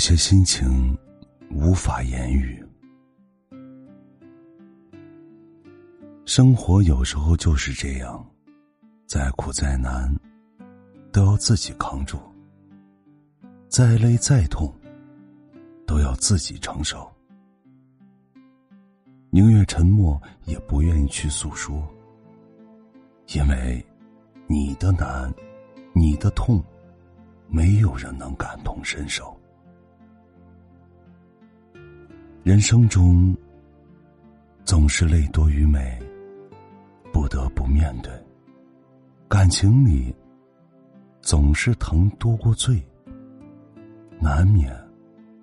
些心情无法言语，生活有时候就是这样，再苦再难都要自己扛住，再累再痛都要自己承受，宁愿沉默也不愿意去诉说，因为你的难，你的痛，没有人能感同身受。人生中，总是泪多于美，不得不面对；感情里，总是疼多过醉，难免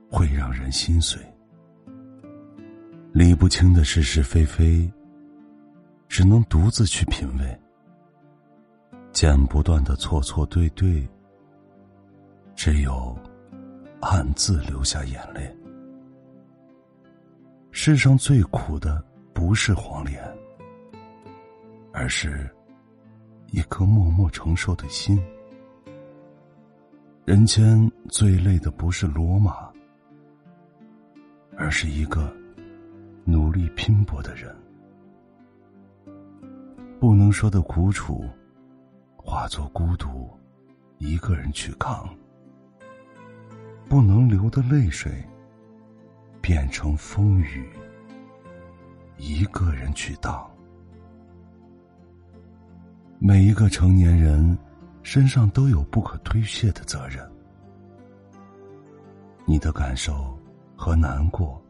会让人心碎。理不清的是是非非，只能独自去品味；剪不断的错错对对，只有暗自流下眼泪。世上最苦的不是黄连，而是一颗默默承受的心。人间最累的不是罗马，而是一个努力拼搏的人。不能说的苦楚，化作孤独，一个人去扛；不能流的泪水。变成风雨，一个人去挡。每一个成年人身上都有不可推卸的责任。你的感受和难过，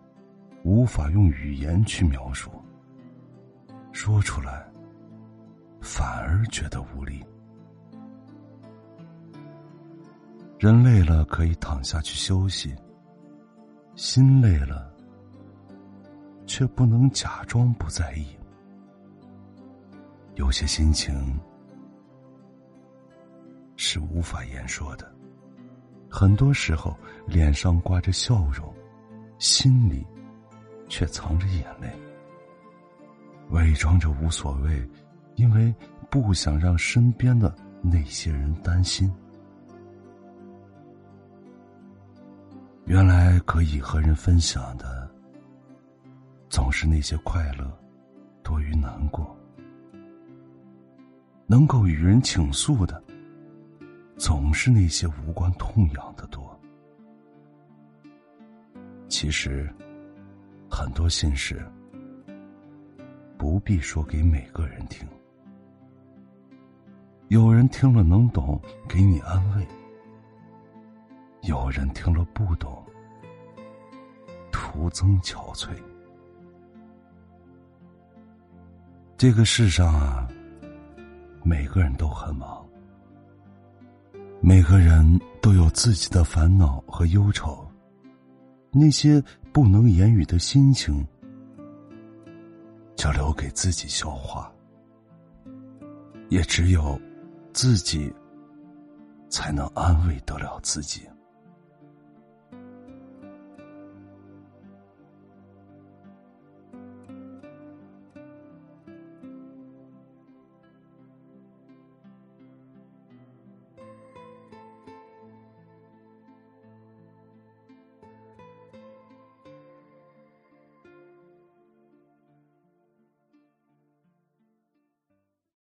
无法用语言去描述，说出来反而觉得无力。人累了可以躺下去休息。心累了，却不能假装不在意。有些心情是无法言说的，很多时候脸上挂着笑容，心里却藏着眼泪，伪装着无所谓，因为不想让身边的那些人担心。原来可以和人分享的，总是那些快乐多于难过；能够与人倾诉的，总是那些无关痛痒的多。其实，很多心事不必说给每个人听，有人听了能懂，给你安慰。有人听了不懂，徒增憔悴。这个世上啊，每个人都很忙，每个人都有自己的烦恼和忧愁，那些不能言语的心情，就留给自己消化，也只有自己才能安慰得了自己。